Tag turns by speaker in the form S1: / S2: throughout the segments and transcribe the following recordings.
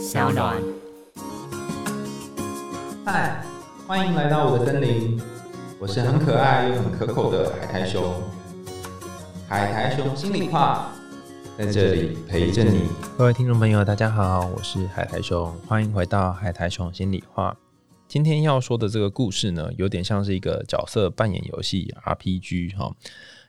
S1: 小暖。
S2: 嗨，欢迎来到我的森林，我是很可爱又很可口的海苔熊。海苔熊心里话，在这里陪着你。
S3: 各位听众朋友，大家好，我是海苔熊，欢迎回到海苔熊心里话。今天要说的这个故事呢，有点像是一个角色扮演游戏 RPG 哈。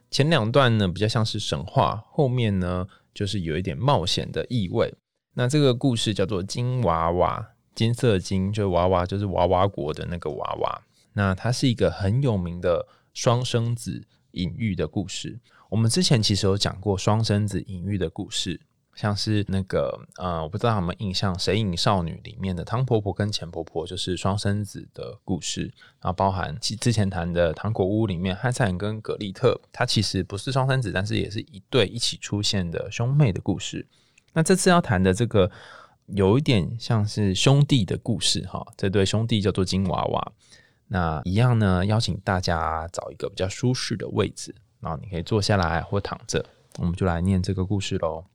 S3: 前两段呢比较像是神话，后面呢就是有一点冒险的意味。那这个故事叫做金娃娃，金色金就是娃娃就是娃娃国的那个娃娃。那它是一个很有名的双生子隐喻的故事。我们之前其实有讲过双生子隐喻的故事。像是那个呃，我不知道有没有印象，《谁影少女》里面的汤婆婆跟钱婆婆就是双生子的故事，然后包含之之前谈的《糖果屋》里面汉赛尔跟葛丽特，它其实不是双生子，但是也是一对一起出现的兄妹的故事。那这次要谈的这个有一点像是兄弟的故事哈，这对兄弟叫做金娃娃。那一样呢，邀请大家找一个比较舒适的位置，然后你可以坐下来或躺着，我们就来念这个故事喽。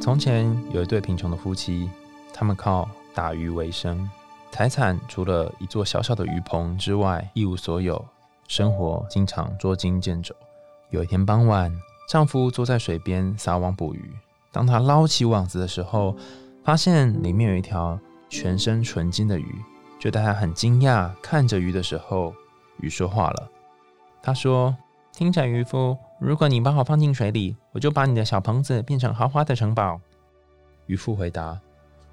S3: 从前有一对贫穷的夫妻，他们靠打鱼为生，财产除了一座小小的鱼棚之外一无所有，生活经常捉襟见肘。有一天傍晚，丈夫坐在水边撒网捕鱼，当他捞起网子的时候，发现里面有一条全身纯金的鱼。就在他很惊讶看着鱼的时候，鱼说话了。他说：“听着，渔夫。”如果你把我放进水里，我就把你的小棚子变成豪华的城堡。渔夫回答：“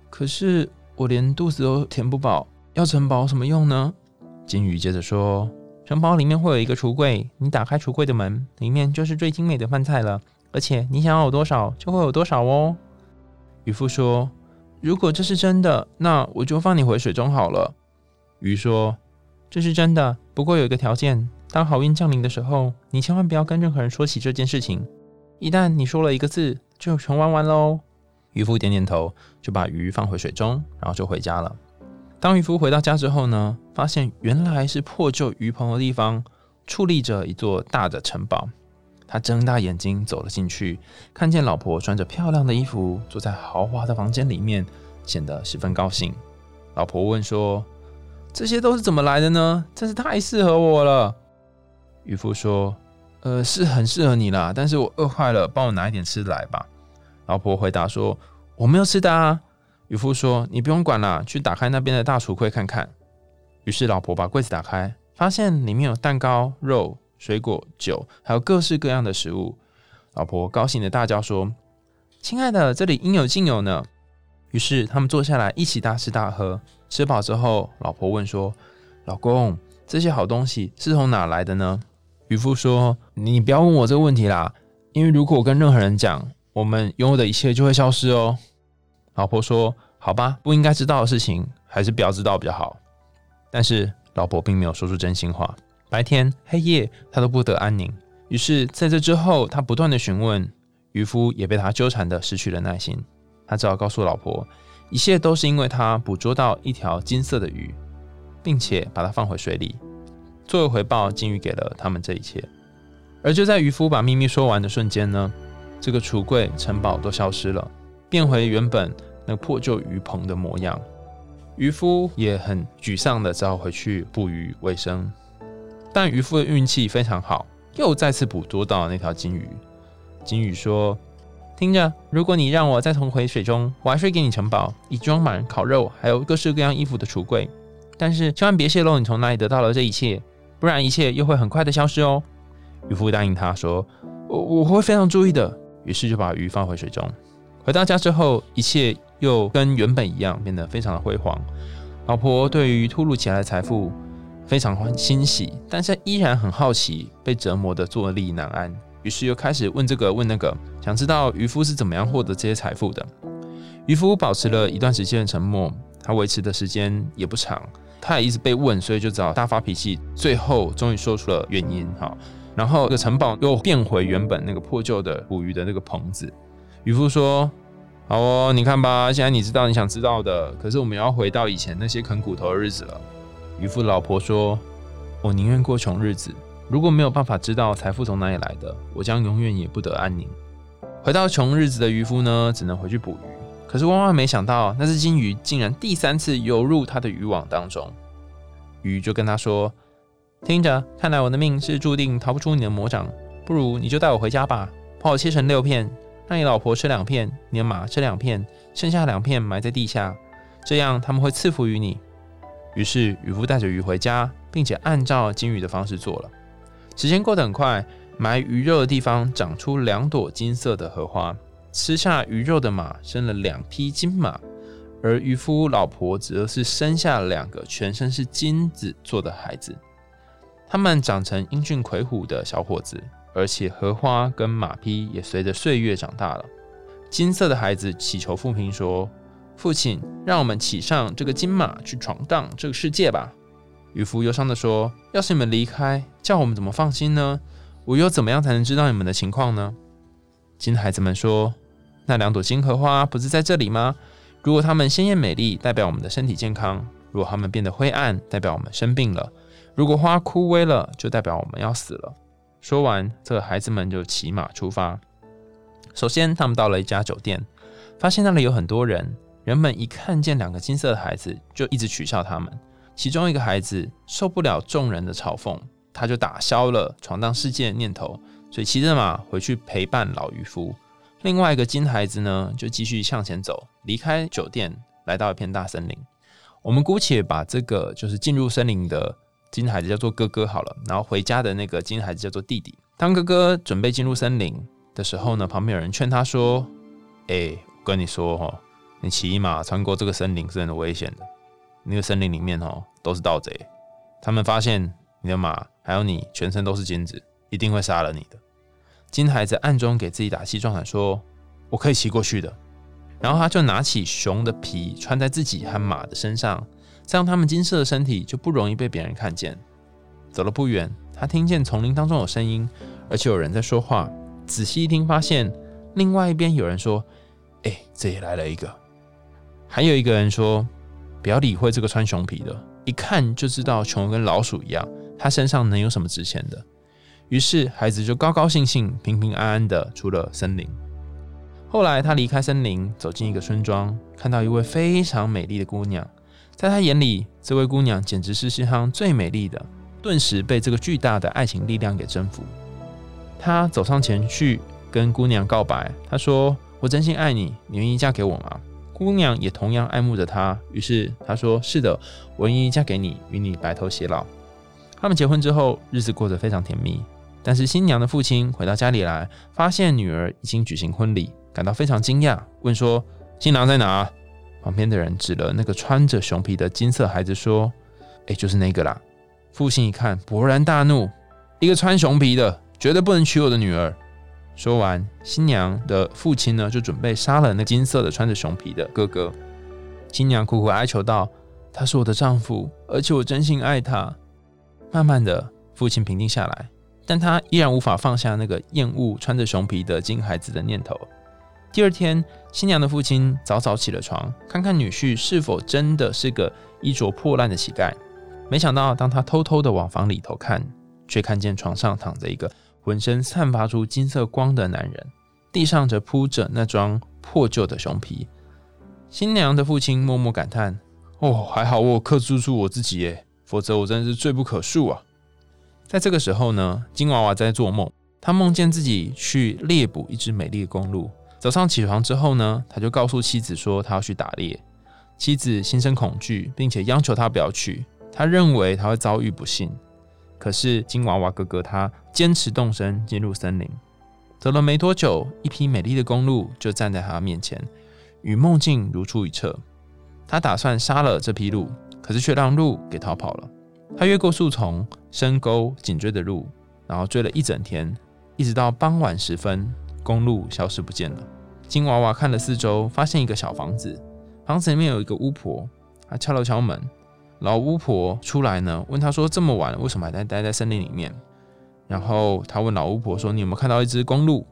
S3: 可是我连肚子都填不饱，要城堡有什么用呢？”金鱼接着说：“城堡里面会有一个橱柜，你打开橱柜的门，里面就是最精美的饭菜了。而且你想要有多少，就会有多少哦。”渔夫说：“如果这是真的，那我就放你回水中好了。”鱼说：“这是真的，不过有一个条件。”当好运降临的时候，你千万不要跟任何人说起这件事情。一旦你说了一个字，就全玩完喽。渔夫点点头，就把鱼放回水中，然后就回家了。当渔夫回到家之后呢，发现原来是破旧鱼棚的地方矗立着一座大的城堡。他睁大眼睛走了进去，看见老婆穿着漂亮的衣服，坐在豪华的房间里面，显得十分高兴。老婆问说：“这些都是怎么来的呢？真是太适合我了。”渔夫说：“呃，是很适合你啦，但是我饿坏了，帮我拿一点吃的来吧。”老婆回答说：“我没有吃的啊。”渔夫说：“你不用管了，去打开那边的大橱柜看看。”于是老婆把柜子打开，发现里面有蛋糕、肉、水果、酒，还有各式各样的食物。老婆高兴的大叫说：“亲爱的，这里应有尽有呢！”于是他们坐下来一起大吃大喝。吃饱之后，老婆问说：“老公，这些好东西是从哪来的呢？”渔夫说：“你不要问我这个问题啦，因为如果我跟任何人讲，我们拥有的一切就会消失哦。”老婆说：“好吧，不应该知道的事情，还是不要知道比较好。”但是老婆并没有说出真心话。白天黑夜，她都不得安宁。于是在这之后，她不断的询问，渔夫也被她纠缠的失去了耐心。他只好告诉老婆，一切都是因为他捕捉到一条金色的鱼，并且把它放回水里。作为回报，金鱼给了他们这一切。而就在渔夫把秘密说完的瞬间呢，这个橱柜、城堡都消失了，变回原本那破旧鱼棚的模样。渔夫也很沮丧的只好回去捕鱼为生。但渔夫的运气非常好，又再次捕捉到那条金鱼。金鱼说：“听着，如果你让我再重回水中，我还会给你城堡，以装满烤肉还有各式各样衣服的橱柜。但是千万别泄露你从哪里得到了这一切。”不然一切又会很快的消失哦。渔夫答应他说：“我我会非常注意的。”于是就把鱼放回水中。回到家之后，一切又跟原本一样，变得非常的辉煌。老婆对于突如其来的财富非常欢欣喜，但是依然很好奇，被折磨的坐立难安。于是又开始问这个问那个，想知道渔夫是怎么样获得这些财富的。渔夫保持了一段时间的沉默，他维持的时间也不长。他也一直被问，所以就只好大发脾气。最后终于说出了原因，哈。然后这个城堡又变回原本那个破旧的捕鱼的那个棚子。渔夫说：“好哦，你看吧，现在你知道你想知道的。可是我们要回到以前那些啃骨头的日子了。”渔夫老婆说：“我宁愿过穷日子，如果没有办法知道财富从哪里来的，我将永远也不得安宁。”回到穷日子的渔夫呢，只能回去捕鱼。可是万万没想到，那只金鱼竟然第三次游入他的渔网当中。鱼就跟他说：“听着，看来我的命是注定逃不出你的魔掌，不如你就带我回家吧，把我切成六片，让你老婆吃两片，你的马吃两片，剩下两片埋在地下，这样他们会赐福于你。”于是渔夫带着鱼回家，并且按照金鱼的方式做了。时间过得很快，埋鱼肉的地方长出两朵金色的荷花。吃下鱼肉的马生了两匹金马，而渔夫老婆则是生下了两个全身是金子做的孩子。他们长成英俊魁梧的小伙子，而且荷花跟马匹也随着岁月长大了。金色的孩子祈求父亲说：“父亲，让我们骑上这个金马去闯荡这个世界吧。”渔夫忧伤地说：“要是你们离开，叫我们怎么放心呢？我又怎么样才能知道你们的情况呢？”金孩子们说。那两朵金荷花不是在这里吗？如果它们鲜艳美丽，代表我们的身体健康；如果它们变得灰暗，代表我们生病了；如果花枯萎了，就代表我们要死了。说完，这孩子们就骑马出发。首先，他们到了一家酒店，发现那里有很多人。人们一看见两个金色的孩子，就一直取笑他们。其中一个孩子受不了众人的嘲讽，他就打消了闯荡世界的念头，所以骑着马回去陪伴老渔夫。另外一个金孩子呢，就继续向前走，离开酒店，来到一片大森林。我们姑且把这个就是进入森林的金孩子叫做哥哥好了，然后回家的那个金孩子叫做弟弟。当哥哥准备进入森林的时候呢，旁边有人劝他说：“哎，我跟你说哈，你骑马穿过这个森林是很危险的。那个森林里面哦都是盗贼，他们发现你的马还有你全身都是金子，一定会杀了你的。”金孩子暗中给自己打气，壮胆说：“我可以骑过去的。”然后他就拿起熊的皮穿在自己和马的身上，这样他们金色的身体就不容易被别人看见。走了不远，他听见丛林当中有声音，而且有人在说话。仔细一听，发现另外一边有人说：“哎，这也来了一个。”还有一个人说：“不要理会这个穿熊皮的，一看就知道熊跟老鼠一样，他身上能有什么值钱的？”于是，孩子就高高兴兴、平平安安的出了森林。后来，他离开森林，走进一个村庄，看到一位非常美丽的姑娘。在他眼里，这位姑娘简直是世上最美丽的，顿时被这个巨大的爱情力量给征服。他走上前去，跟姑娘告白。他说：“我真心爱你，你愿意嫁给我吗？”姑娘也同样爱慕着他。于是他说：“是的，我愿意嫁给你，与你白头偕老。”他们结婚之后，日子过得非常甜蜜。但是新娘的父亲回到家里来，发现女儿已经举行婚礼，感到非常惊讶，问说：“新郎在哪？”旁边的人指了那个穿着熊皮的金色孩子说：“哎，就是那个啦。”父亲一看，勃然大怒：“一个穿熊皮的，绝对不能娶我的女儿！”说完，新娘的父亲呢，就准备杀了那金色的穿着熊皮的哥哥。新娘苦苦哀求道：“他是我的丈夫，而且我真心爱他。”慢慢的，父亲平静下来。但他依然无法放下那个厌恶穿着熊皮的金孩子的念头。第二天，新娘的父亲早早起了床，看看女婿是否真的是个衣着破烂的乞丐。没想到，当他偷偷的往房里头看，却看见床上躺着一个浑身散发出金色光的男人，地上则铺着那张破旧的熊皮。新娘的父亲默默感叹：“哦，还好我克制住我自己耶，否则我真是罪不可恕啊。”在这个时候呢，金娃娃在做梦，他梦见自己去猎捕一只美丽的公鹿。早上起床之后呢，他就告诉妻子说他要去打猎。妻子心生恐惧，并且央求他不要去，他认为他会遭遇不幸。可是金娃娃哥哥他坚持动身进入森林。走了没多久，一匹美丽的公鹿就站在他面前，与梦境如出一辙。他打算杀了这匹鹿，可是却让鹿给逃跑了。他越过树丛、深沟，紧追的鹿，然后追了一整天，一直到傍晚时分，公路消失不见了。金娃娃看了四周，发现一个小房子，房子里面有一个巫婆，他敲了敲门，老巫婆出来呢，问他说：“这么晚，为什么还在待在森林里面？”然后他问老巫婆说：“你有没有看到一只公鹿？”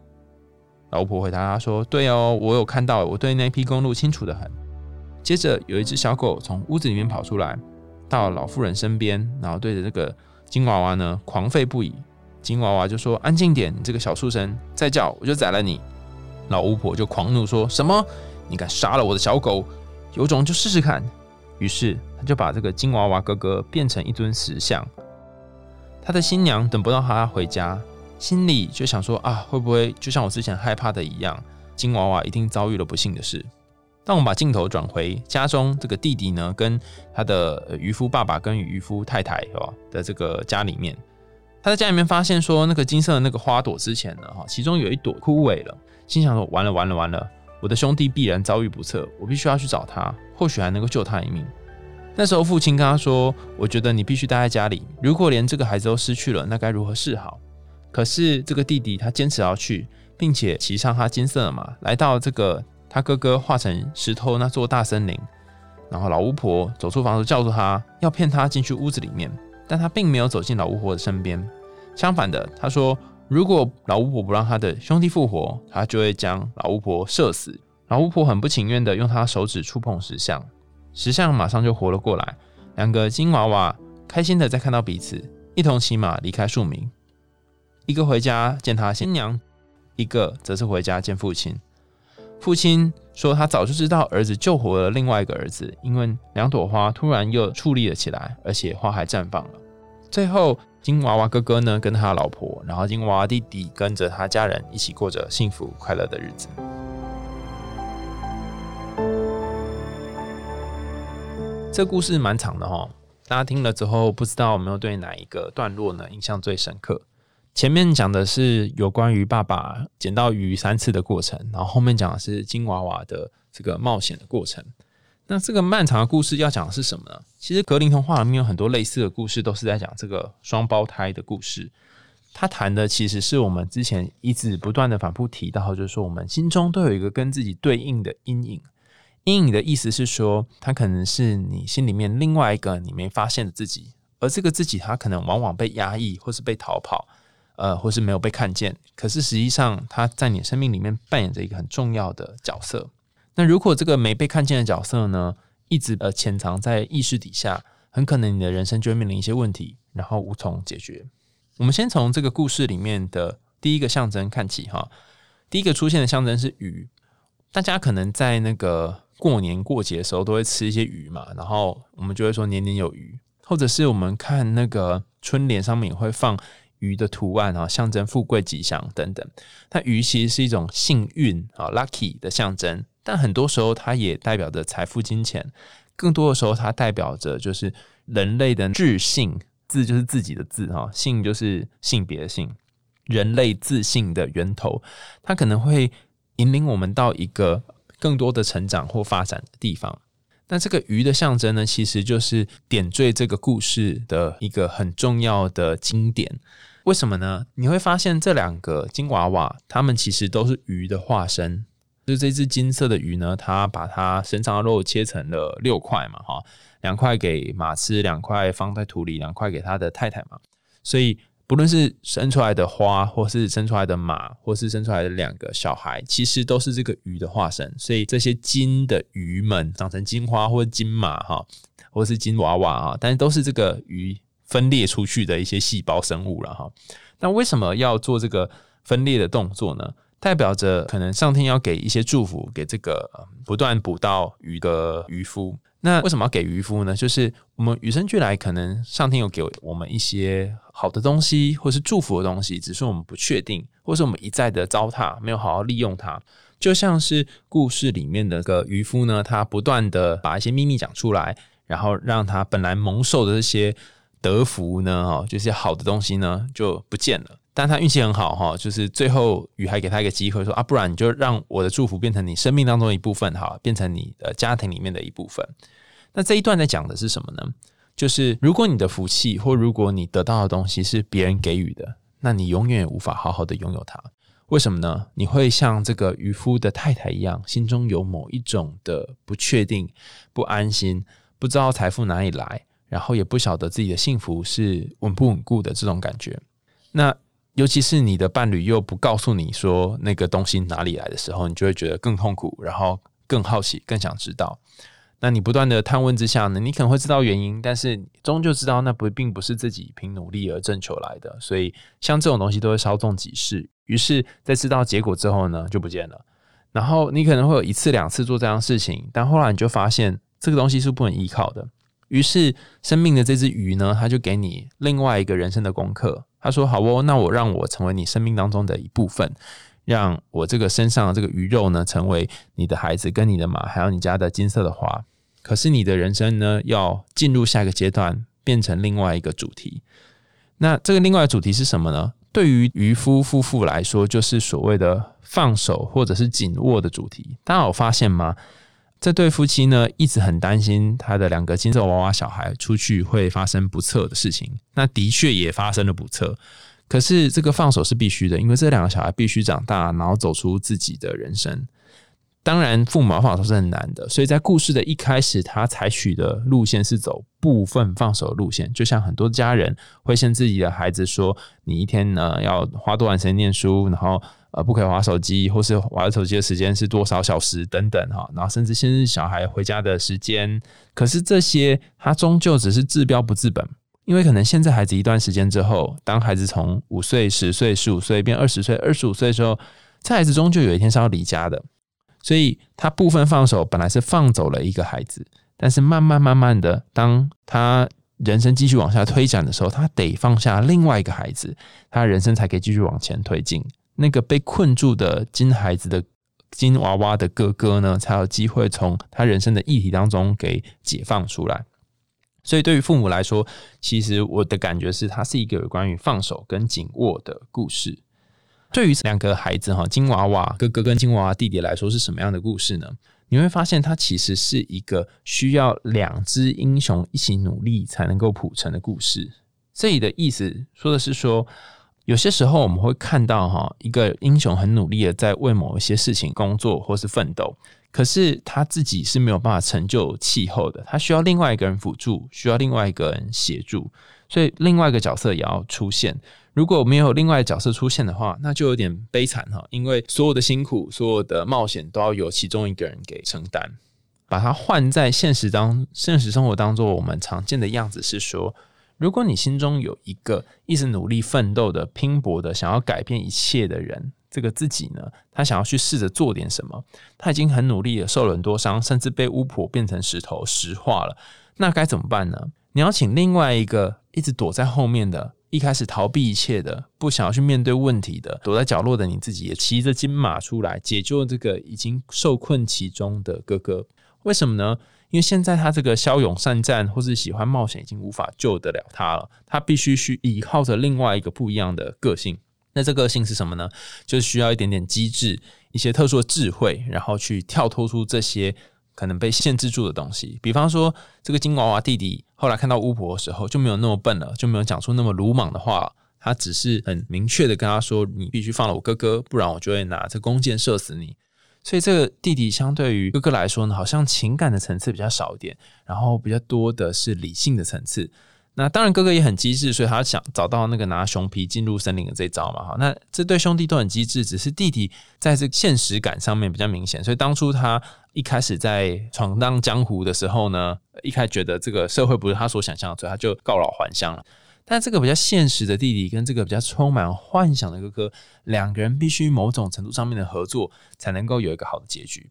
S3: 老巫婆回答他说：“对哦，我有看到，我对那批公鹿清楚的很。”接着有一只小狗从屋子里面跑出来。到老妇人身边，然后对着这个金娃娃呢狂吠不已。金娃娃就说：“安静点，你这个小畜生，再叫我就宰了你。”老巫婆就狂怒说：“什么？你敢杀了我的小狗？有种就试试看！”于是他就把这个金娃娃哥哥变成一尊石像。他的新娘等不到他回家，心里就想说：“啊，会不会就像我之前害怕的一样，金娃娃一定遭遇了不幸的事？”当我们把镜头转回家中，这个弟弟呢，跟他的渔夫爸爸跟渔夫太太哦的这个家里面，他在家里面发现说，那个金色的那个花朵之前呢，哈，其中有一朵枯萎了，心想说：完了完了完了，我的兄弟必然遭遇不测，我必须要去找他，或许还能够救他一命。那时候父亲跟他说：我觉得你必须待在家里，如果连这个孩子都失去了，那该如何是好？可是这个弟弟他坚持要去，并且骑上他金色的马，来到这个。他哥哥化成石头那座大森林，然后老巫婆走出房子，叫住他，要骗他进去屋子里面。但他并没有走进老巫婆的身边，相反的，他说：“如果老巫婆不让他的兄弟复活，他就会将老巫婆射死。”老巫婆很不情愿的用他手指触碰石像，石像马上就活了过来。两个金娃娃开心的在看到彼此，一同骑马离开树林，一个回家见他新娘，一个则是回家见父亲。父亲说：“他早就知道儿子救活了另外一个儿子，因为两朵花突然又矗立了起来，而且花还绽放了。最后，金娃娃哥哥呢，跟他老婆，然后金娃娃弟弟跟着他家人一起过着幸福快乐的日子。这故事蛮长的哈，大家听了之后，不知道有没有对哪一个段落呢印象最深刻？”前面讲的是有关于爸爸捡到鱼三次的过程，然后后面讲的是金娃娃的这个冒险的过程。那这个漫长的故事要讲的是什么呢？其实格林童话里面有很多类似的故事，都是在讲这个双胞胎的故事。他谈的其实是我们之前一直不断的反复提到，就是说我们心中都有一个跟自己对应的阴影。阴影的意思是说，它可能是你心里面另外一个你没发现的自己，而这个自己它可能往往被压抑或是被逃跑。呃，或是没有被看见，可是实际上他在你生命里面扮演着一个很重要的角色。那如果这个没被看见的角色呢，一直呃潜藏在意识底下，很可能你的人生就会面临一些问题，然后无从解决。我们先从这个故事里面的第一个象征看起哈。第一个出现的象征是鱼，大家可能在那个过年过节的时候都会吃一些鱼嘛，然后我们就会说年年有余，或者是我们看那个春联上面也会放。鱼的图案啊，象征富贵吉祥等等。它鱼其实是一种幸运啊，lucky 的象征，但很多时候它也代表着财富、金钱。更多的时候，它代表着就是人类的自信，自就是自己的自哈，性就是性别性，人类自信的源头。它可能会引领我们到一个更多的成长或发展的地方。那这个鱼的象征呢，其实就是点缀这个故事的一个很重要的经典。为什么呢？你会发现这两个金娃娃，它们其实都是鱼的化身。就这只金色的鱼呢，它把它身上的肉切成了六块嘛，哈，两块给马吃，两块放在土里，两块给他的太太嘛。所以不论是生出来的花，或是生出来的马，或是生出来的两个小孩，其实都是这个鱼的化身。所以这些金的鱼们长成金花或者金马，哈，或是金娃娃啊，但是都是这个鱼。分裂出去的一些细胞生物了哈，那为什么要做这个分裂的动作呢？代表着可能上天要给一些祝福给这个不断捕到鱼的渔夫。那为什么要给渔夫呢？就是我们与生俱来，可能上天有给我们一些好的东西，或是祝福的东西，只是我们不确定，或是我们一再的糟蹋，没有好好利用它。就像是故事里面的个渔夫呢，他不断的把一些秘密讲出来，然后让他本来蒙受的这些。德福呢？哈，就是好的东西呢就不见了。但他运气很好哈，就是最后雨还给他一个机会，说啊，不然你就让我的祝福变成你生命当中的一部分，哈，变成你的家庭里面的一部分。那这一段在讲的是什么呢？就是如果你的福气或如果你得到的东西是别人给予的，那你永远无法好好的拥有它。为什么呢？你会像这个渔夫的太太一样，心中有某一种的不确定、不安心，不知道财富哪里来。然后也不晓得自己的幸福是稳不稳固的这种感觉，那尤其是你的伴侣又不告诉你说那个东西哪里来的时候，你就会觉得更痛苦，然后更好奇，更想知道。那你不断的探问之下呢，你可能会知道原因，但是终究知道那不并不是自己凭努力而挣求来的。所以像这种东西都会稍纵即逝，于是，在知道结果之后呢，就不见了。然后你可能会有一次两次做这样事情，但后来你就发现这个东西是不能依靠的。于是生命的这只鱼呢，它就给你另外一个人生的功课。他说：“好哦，那我让我成为你生命当中的一部分，让我这个身上的这个鱼肉呢，成为你的孩子、跟你的马，还有你家的金色的花。可是你的人生呢，要进入下一个阶段，变成另外一个主题。那这个另外的主题是什么呢？对于渔夫夫妇来说，就是所谓的放手或者是紧握的主题。大家有发现吗？这对夫妻呢，一直很担心他的两个金色娃娃小孩出去会发生不测的事情。那的确也发生了不测。可是这个放手是必须的，因为这两个小孩必须长大，然后走出自己的人生。当然，父母要放手是很难的，所以在故事的一开始，他采取的路线是走部分放手路线。就像很多家人会向自己的孩子说：“你一天呢要花多长时间念书，然后呃不可以玩手机，或是玩手机的时间是多少小时等等哈。”然后甚至限制小孩回家的时间。可是这些他终究只是治标不治本，因为可能现在孩子一段时间之后，当孩子从五岁、十岁、十五岁变二十岁、二十五岁的时候，这孩子终究有一天是要离家的。所以他部分放手，本来是放走了一个孩子，但是慢慢慢慢的，当他人生继续往下推展的时候，他得放下另外一个孩子，他人生才可以继续往前推进。那个被困住的金孩子的金娃娃的哥哥呢，才有机会从他人生的议题当中给解放出来。所以对于父母来说，其实我的感觉是，它是一个有关于放手跟紧握的故事。对于两个孩子哈，金娃娃哥哥跟金娃娃弟弟来说是什么样的故事呢？你会发现，它其实是一个需要两只英雄一起努力才能够谱成的故事。这里的意思说的是说，有些时候我们会看到哈，一个英雄很努力的在为某一些事情工作或是奋斗，可是他自己是没有办法成就气候的，他需要另外一个人辅助，需要另外一个人协助，所以另外一个角色也要出现。如果没有另外角色出现的话，那就有点悲惨哈，因为所有的辛苦、所有的冒险都要由其中一个人给承担。把它换在现实当现实生活当中，我们常见的样子是说，如果你心中有一个一直努力奋斗的、拼搏的、想要改变一切的人，这个自己呢，他想要去试着做点什么，他已经很努力了，受了很多伤，甚至被巫婆变成石头石化了，那该怎么办呢？你要请另外一个一直躲在后面的。一开始逃避一切的，不想要去面对问题的，躲在角落的你自己，也骑着金马出来解救这个已经受困其中的哥哥。为什么呢？因为现在他这个骁勇善战或是喜欢冒险，已经无法救得了他了。他必须需依靠着另外一个不一样的个性。那这个性是什么呢？就是需要一点点机智，一些特殊的智慧，然后去跳脱出这些。可能被限制住的东西，比方说这个金娃娃弟弟后来看到巫婆的时候就没有那么笨了，就没有讲出那么鲁莽的话，他只是很明确的跟他说：“你必须放了我哥哥，不然我就会拿着弓箭射死你。”所以这个弟弟相对于哥哥来说呢，好像情感的层次比较少一点，然后比较多的是理性的层次。那当然，哥哥也很机智，所以他想找到那个拿熊皮进入森林的这招嘛。哈，那这对兄弟都很机智，只是弟弟在这现实感上面比较明显。所以当初他一开始在闯荡江湖的时候呢，一开始觉得这个社会不是他所想象的，所以他就告老还乡了。但这个比较现实的弟弟跟这个比较充满幻想的哥哥，两个人必须某种程度上面的合作，才能够有一个好的结局。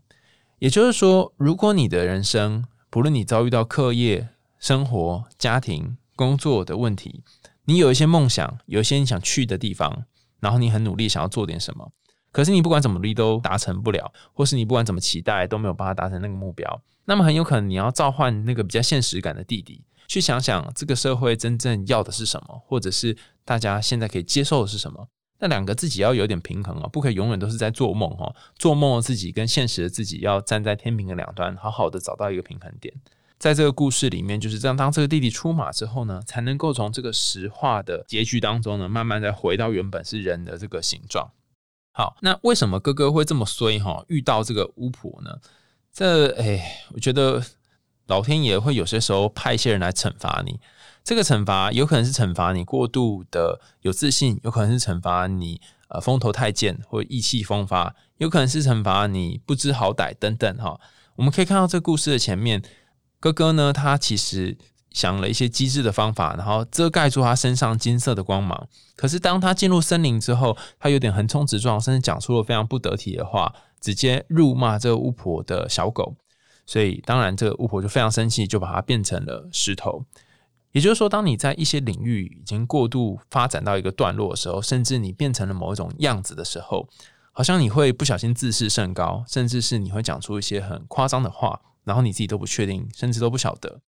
S3: 也就是说，如果你的人生不论你遭遇到课业、生活、家庭，工作的问题，你有一些梦想，有一些你想去的地方，然后你很努力想要做点什么，可是你不管怎么努力都达成不了，或是你不管怎么期待都没有办法达成那个目标，那么很有可能你要召唤那个比较现实感的弟弟，去想想这个社会真正要的是什么，或者是大家现在可以接受的是什么。那两个自己要有点平衡啊，不可以永远都是在做梦哈，做梦的自己跟现实的自己要站在天平的两端，好好的找到一个平衡点。在这个故事里面，就是这样。当这个弟弟出马之后呢，才能够从这个石化的结局当中呢，慢慢再回到原本是人的这个形状。好，那为什么哥哥会这么衰哈？遇到这个巫婆呢？这哎，我觉得老天爷会有些时候派一些人来惩罚你。这个惩罚有可能是惩罚你过度的有自信，有可能是惩罚你呃风头太健或意气风发，有可能是惩罚你不知好歹等等哈。我们可以看到这故事的前面。哥哥呢？他其实想了一些机智的方法，然后遮盖住他身上金色的光芒。可是当他进入森林之后，他有点横冲直撞，甚至讲出了非常不得体的话。直接辱骂这个巫婆的小狗，所以当然这个巫婆就非常生气，就把它变成了石头。也就是说，当你在一些领域已经过度发展到一个段落的时候，甚至你变成了某一种样子的时候，好像你会不小心自视甚高，甚至是你会讲出一些很夸张的话，然后你自己都不确定，甚至都不晓得。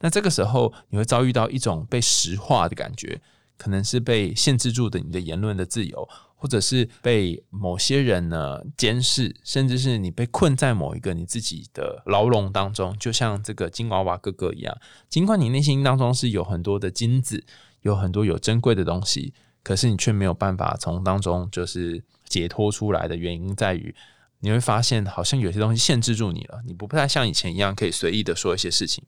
S3: 那这个时候，你会遭遇到一种被石化的感觉，可能是被限制住的你的言论的自由，或者是被某些人呢监视，甚至是你被困在某一个你自己的牢笼当中，就像这个金娃娃哥哥一样。尽管你内心当中是有很多的金子，有很多有珍贵的东西，可是你却没有办法从当中就是解脱出来的原因在于，你会发现好像有些东西限制住你了，你不太像以前一样可以随意的说一些事情。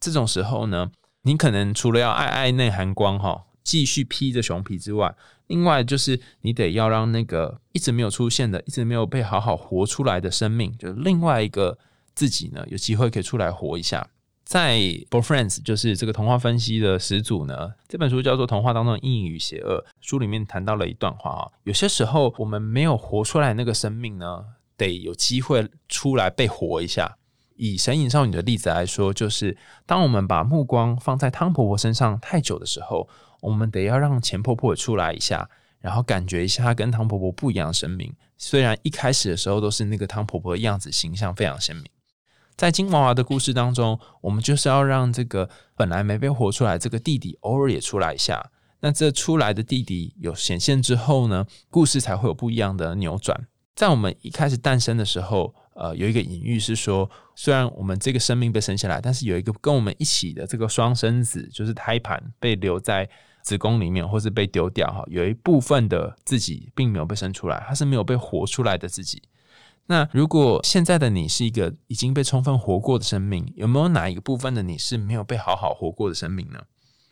S3: 这种时候呢，你可能除了要爱爱内涵光哈，继续披着熊皮之外，另外就是你得要让那个一直没有出现的、一直没有被好好活出来的生命，就另外一个自己呢，有机会可以出来活一下。在《Boyfriends》就是这个童话分析的始祖呢，这本书叫做《童话当中的阴影与邪恶》，书里面谈到了一段话啊，有些时候我们没有活出来那个生命呢，得有机会出来被活一下。以神隐少女的例子来说，就是当我们把目光放在汤婆婆身上太久的时候，我们得要让钱婆婆出来一下，然后感觉一下她跟汤婆婆不一样的生命。虽然一开始的时候都是那个汤婆婆的样子，形象非常鲜明。在金娃娃的故事当中，我们就是要让这个本来没被活出来这个弟弟偶尔也出来一下。那这出来的弟弟有显现之后呢，故事才会有不一样的扭转。在我们一开始诞生的时候。呃，有一个隐喻是说，虽然我们这个生命被生下来，但是有一个跟我们一起的这个双生子，就是胎盘被留在子宫里面，或是被丢掉哈。有一部分的自己并没有被生出来，它是没有被活出来的自己。那如果现在的你是一个已经被充分活过的生命，有没有哪一个部分的你是没有被好好活过的生命呢？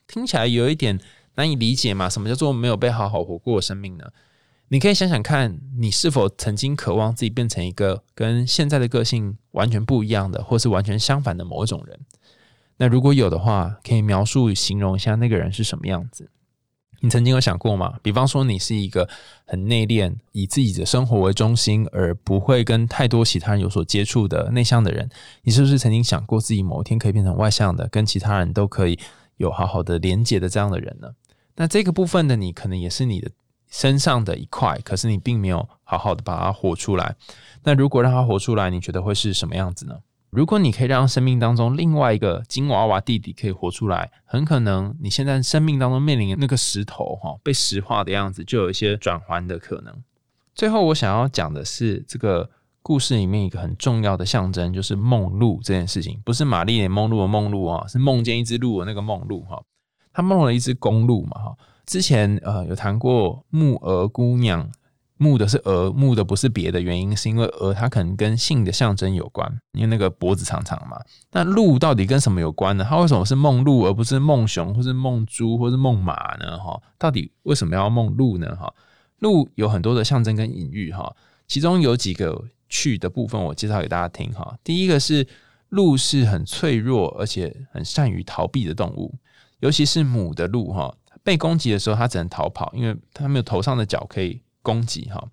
S3: 听起来有一点难以理解嘛？什么叫做没有被好好活过的生命呢？你可以想想看，你是否曾经渴望自己变成一个跟现在的个性完全不一样的，或是完全相反的某一种人？那如果有的话，可以描述、形容一下那个人是什么样子？你曾经有想过吗？比方说，你是一个很内敛、以自己的生活为中心，而不会跟太多其他人有所接触的内向的人，你是不是曾经想过自己某一天可以变成外向的，跟其他人都可以有好好的连接的这样的人呢？那这个部分的你，可能也是你的。身上的一块，可是你并没有好好的把它活出来。那如果让它活出来，你觉得会是什么样子呢？如果你可以让生命当中另外一个金娃娃弟弟可以活出来，很可能你现在生命当中面临的那个石头哈被石化的样子，就有一些转环的可能。最后，我想要讲的是这个故事里面一个很重要的象征，就是梦露这件事情，不是玛丽莲梦露的梦露啊，是梦见一只鹿的那个梦露哈。他梦了一只公鹿嘛哈。之前呃有谈过木鹅姑娘，木的是鹅，木的不是别的原因，是因为鹅它可能跟性的象征有关，因为那个脖子长长嘛。那鹿到底跟什么有关呢？它为什么是梦鹿而不是梦熊，或是梦猪，或是梦马呢？哈，到底为什么要梦鹿呢？哈，鹿有很多的象征跟隐喻哈，其中有几个趣的部分，我介绍给大家听哈。第一个是鹿是很脆弱而且很善于逃避的动物，尤其是母的鹿哈。被攻击的时候，它只能逃跑，因为它没有头上的角可以攻击哈。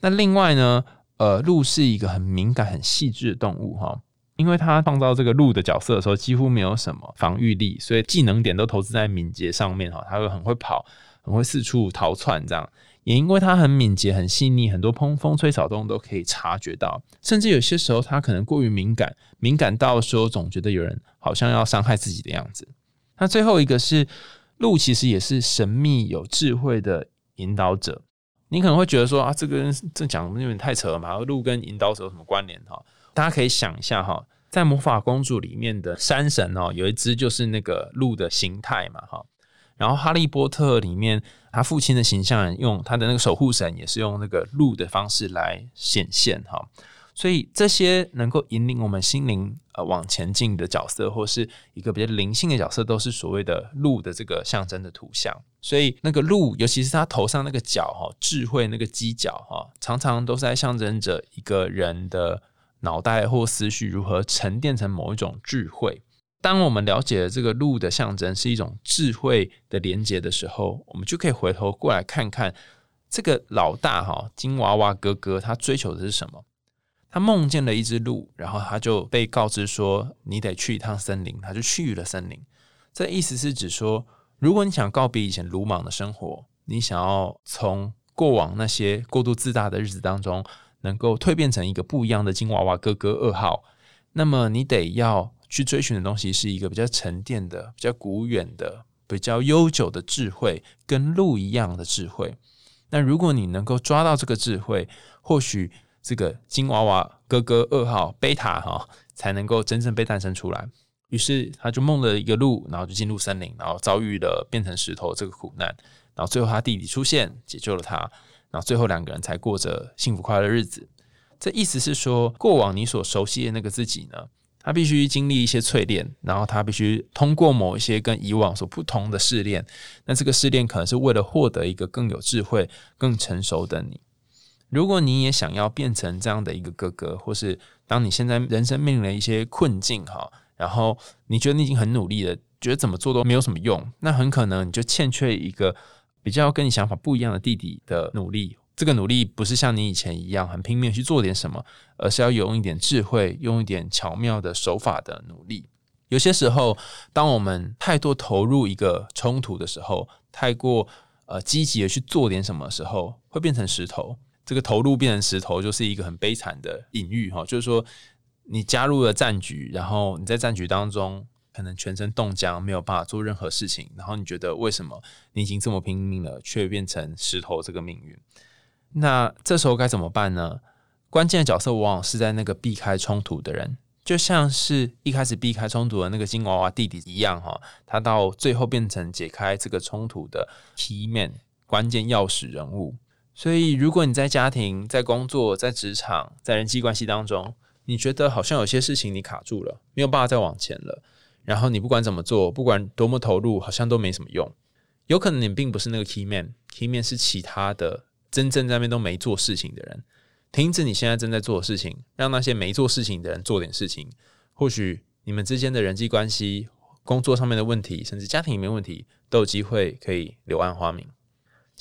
S3: 那另外呢，呃，鹿是一个很敏感、很细致的动物哈，因为它创造这个鹿的角色的时候，几乎没有什么防御力，所以技能点都投资在敏捷上面哈。它会很会跑，很会四处逃窜，这样也因为它很敏捷、很细腻，很多风风吹草动都可以察觉到，甚至有些时候它可能过于敏感，敏感到说总觉得有人好像要伤害自己的样子。那最后一个是。鹿其实也是神秘有智慧的引导者，你可能会觉得说啊，这个这讲有点太扯了嘛？鹿跟引导者有什么关联哈？大家可以想一下哈，在魔法公主里面的山神哦，有一只就是那个鹿的形态嘛哈。然后哈利波特里面他父亲的形象，用他的那个守护神也是用那个鹿的方式来显现哈。所以这些能够引领我们心灵呃往前进的角色，或是一个比较灵性的角色，都是所谓的鹿的这个象征的图像。所以那个鹿，尤其是它头上那个角哈，智慧那个犄角哈，常常都是在象征着一个人的脑袋或思绪如何沉淀成某一种智慧。当我们了解了这个鹿的象征是一种智慧的连接的时候，我们就可以回头过来看看这个老大哈金娃娃哥哥他追求的是什么。他梦见了一只鹿，然后他就被告知说你得去一趟森林，他就去了森林。这意思是指说，如果你想告别以前鲁莽的生活，你想要从过往那些过度自大的日子当中，能够蜕变成一个不一样的金娃娃哥哥二号，那么你得要去追寻的东西是一个比较沉淀的、比较古远的、比较悠久的智慧，跟鹿一样的智慧。那如果你能够抓到这个智慧，或许。这个金娃娃哥哥二号贝塔哈才能够真正被诞生出来。于是他就梦了一个路，然后就进入森林，然后遭遇了变成石头这个苦难。然后最后他弟弟出现，解救了他。然后最后两个人才过着幸福快乐日子。这意思是说，过往你所熟悉的那个自己呢，他必须经历一些淬炼，然后他必须通过某一些跟以往所不同的试炼。那这个试炼可能是为了获得一个更有智慧、更成熟的你。如果你也想要变成这样的一个哥哥，或是当你现在人生面临一些困境哈，然后你觉得你已经很努力了，觉得怎么做都没有什么用，那很可能你就欠缺一个比较跟你想法不一样的弟弟的努力。这个努力不是像你以前一样很拼命去做点什么，而是要用一点智慧，用一点巧妙的手法的努力。有些时候，当我们太多投入一个冲突的时候，太过呃积极的去做点什么的时候，会变成石头。这个投入变成石头，就是一个很悲惨的隐喻哈。就是说，你加入了战局，然后你在战局当中可能全身冻僵，没有办法做任何事情。然后你觉得为什么你已经这么拼命了，却变成石头这个命运？那这时候该怎么办呢？关键的角色往往是在那个避开冲突的人，就像是一开始避开冲突的那个金娃娃弟弟一样哈。他到最后变成解开这个冲突的 key man 关键钥匙人物。所以，如果你在家庭、在工作、在职场、在人际关系当中，你觉得好像有些事情你卡住了，没有办法再往前了，然后你不管怎么做，不管多么投入，好像都没什么用。有可能你并不是那个 key man，key man 是其他的真正在那边都没做事情的人。停止你现在正在做的事情，让那些没做事情的人做点事情。或许你们之间的人际关系、工作上面的问题，甚至家庭里面问题，都有机会可以柳暗花明。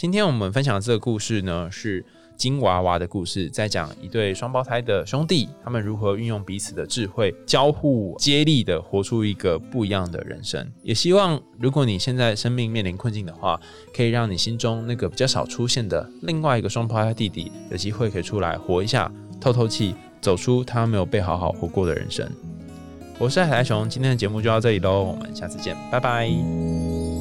S3: 今天我们分享的这个故事呢，是金娃娃的故事，在讲一对双胞胎的兄弟，他们如何运用彼此的智慧，交互接力的活出一个不一样的人生。也希望，如果你现在生命面临困境的话，可以让你心中那个比较少出现的另外一个双胞胎弟弟，有机会可以出来活一下，透透气，走出他没有被好好活过的人生。我是海苔熊，今天的节目就到这里喽，我们下次见，拜拜。